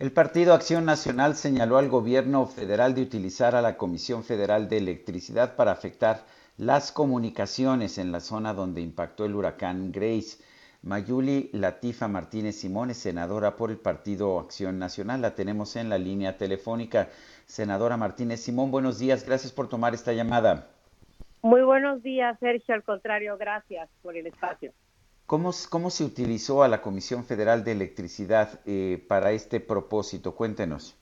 El Partido Acción Nacional señaló al gobierno federal de utilizar a la Comisión Federal de Electricidad para afectar las comunicaciones en la zona donde impactó el huracán Grace. Mayuli Latifa Martínez Simón senadora por el Partido Acción Nacional. La tenemos en la línea telefónica. Senadora Martínez Simón, buenos días. Gracias por tomar esta llamada. Muy buenos días, Sergio. Al contrario, gracias por el espacio. ¿Cómo, cómo se utilizó a la Comisión Federal de Electricidad eh, para este propósito? Cuéntenos.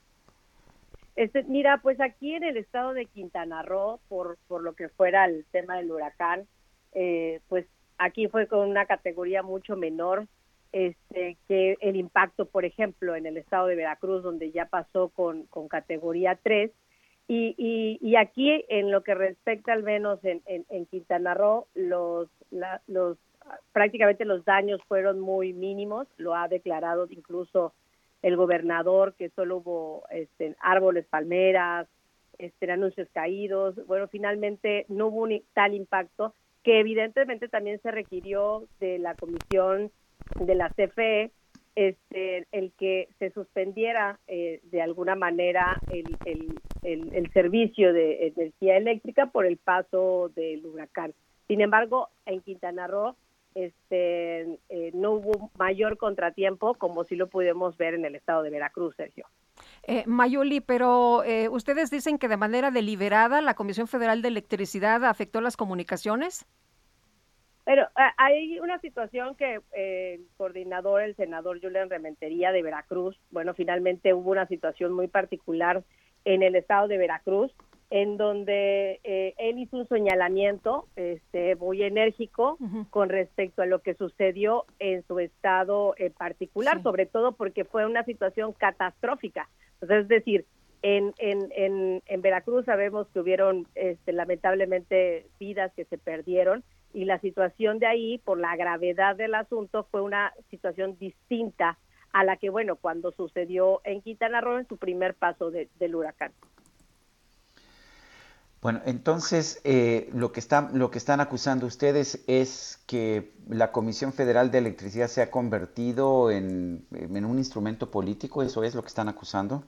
Este, mira, pues aquí en el estado de Quintana Roo, por, por lo que fuera el tema del huracán, eh, pues Aquí fue con una categoría mucho menor este, que el impacto, por ejemplo, en el estado de Veracruz, donde ya pasó con, con categoría 3. Y, y, aquí, en lo que respecta al menos en, en, Quintana Roo, los, los, prácticamente los daños fueron muy mínimos, lo ha declarado incluso el gobernador, que solo hubo este, árboles, palmeras, este, anuncios caídos. Bueno, finalmente no hubo un tal impacto que evidentemente también se requirió de la comisión de la CFE este, el que se suspendiera eh, de alguna manera el, el, el, servicio de energía eléctrica por el paso del huracán. Sin embargo, en Quintana Roo este, eh, no hubo mayor contratiempo como si lo pudimos ver en el estado de Veracruz, Sergio. Eh, Mayuli, pero eh, ustedes dicen que de manera deliberada la Comisión Federal de Electricidad afectó las comunicaciones. Pero hay una situación que eh, el coordinador, el senador Julián Rementería de Veracruz, bueno, finalmente hubo una situación muy particular en el estado de Veracruz, en donde él hizo un señalamiento este, muy enérgico con respecto a lo que sucedió en su estado particular, sobre todo porque fue una situación catastrófica. Es decir, en, en, en, Veracruz sabemos que hubieron este, lamentablemente vidas que se perdieron y la situación de ahí, por la gravedad del asunto, fue una situación distinta a la que, bueno, cuando sucedió en Quintana Roo en su primer paso del huracán. Bueno, entonces eh, lo, que están, lo que están acusando ustedes es que la Comisión Federal de Electricidad se ha convertido en, en un instrumento político, ¿eso es lo que están acusando?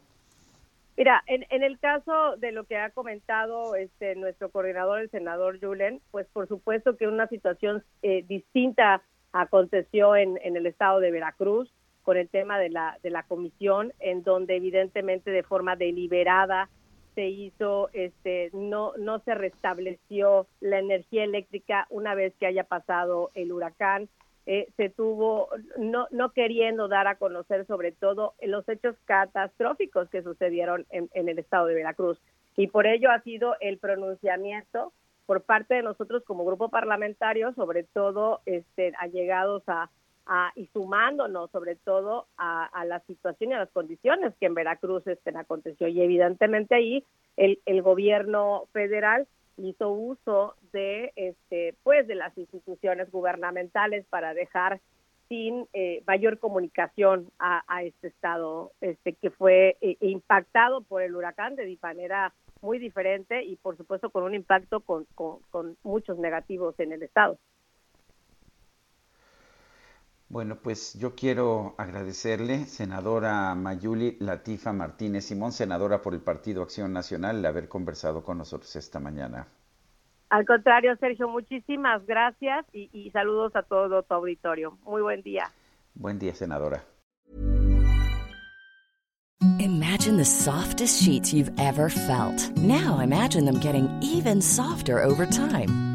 Mira, en, en, el caso de lo que ha comentado este nuestro coordinador, el senador Julen, pues por supuesto que una situación eh, distinta aconteció en, en, el estado de Veracruz con el tema de la, de la comisión, en donde evidentemente de forma deliberada se hizo, este, no, no se restableció la energía eléctrica una vez que haya pasado el huracán eh, se tuvo, no, no queriendo dar a conocer sobre todo los hechos catastróficos que sucedieron en, el estado de Veracruz. Y por ello ha sido el pronunciamiento por parte de nosotros como grupo parlamentario, sobre todo este, allegados a, a, y sumándonos sobre todo a, a, la situación y a las condiciones que en Veracruz estén aconteció. Y evidentemente ahí el, el gobierno federal hizo uso de este pues de las instituciones gubernamentales para dejar sin eh, mayor comunicación a, este estado este que fue eh, impactado por el huracán de manera muy diferente y por supuesto con un impacto con, con muchos negativos en el estado. Bueno, pues yo quiero agradecerle, senadora Mayuli Latifa Martínez Simón, senadora por el Partido Acción Nacional, el haber conversado con nosotros esta mañana. Al contrario, Sergio, muchísimas gracias y, y saludos a todo tu auditorio. Muy buen día. Buen día, senadora. Imagine the softest sheets you've ever felt. Now imagine them getting even softer over time.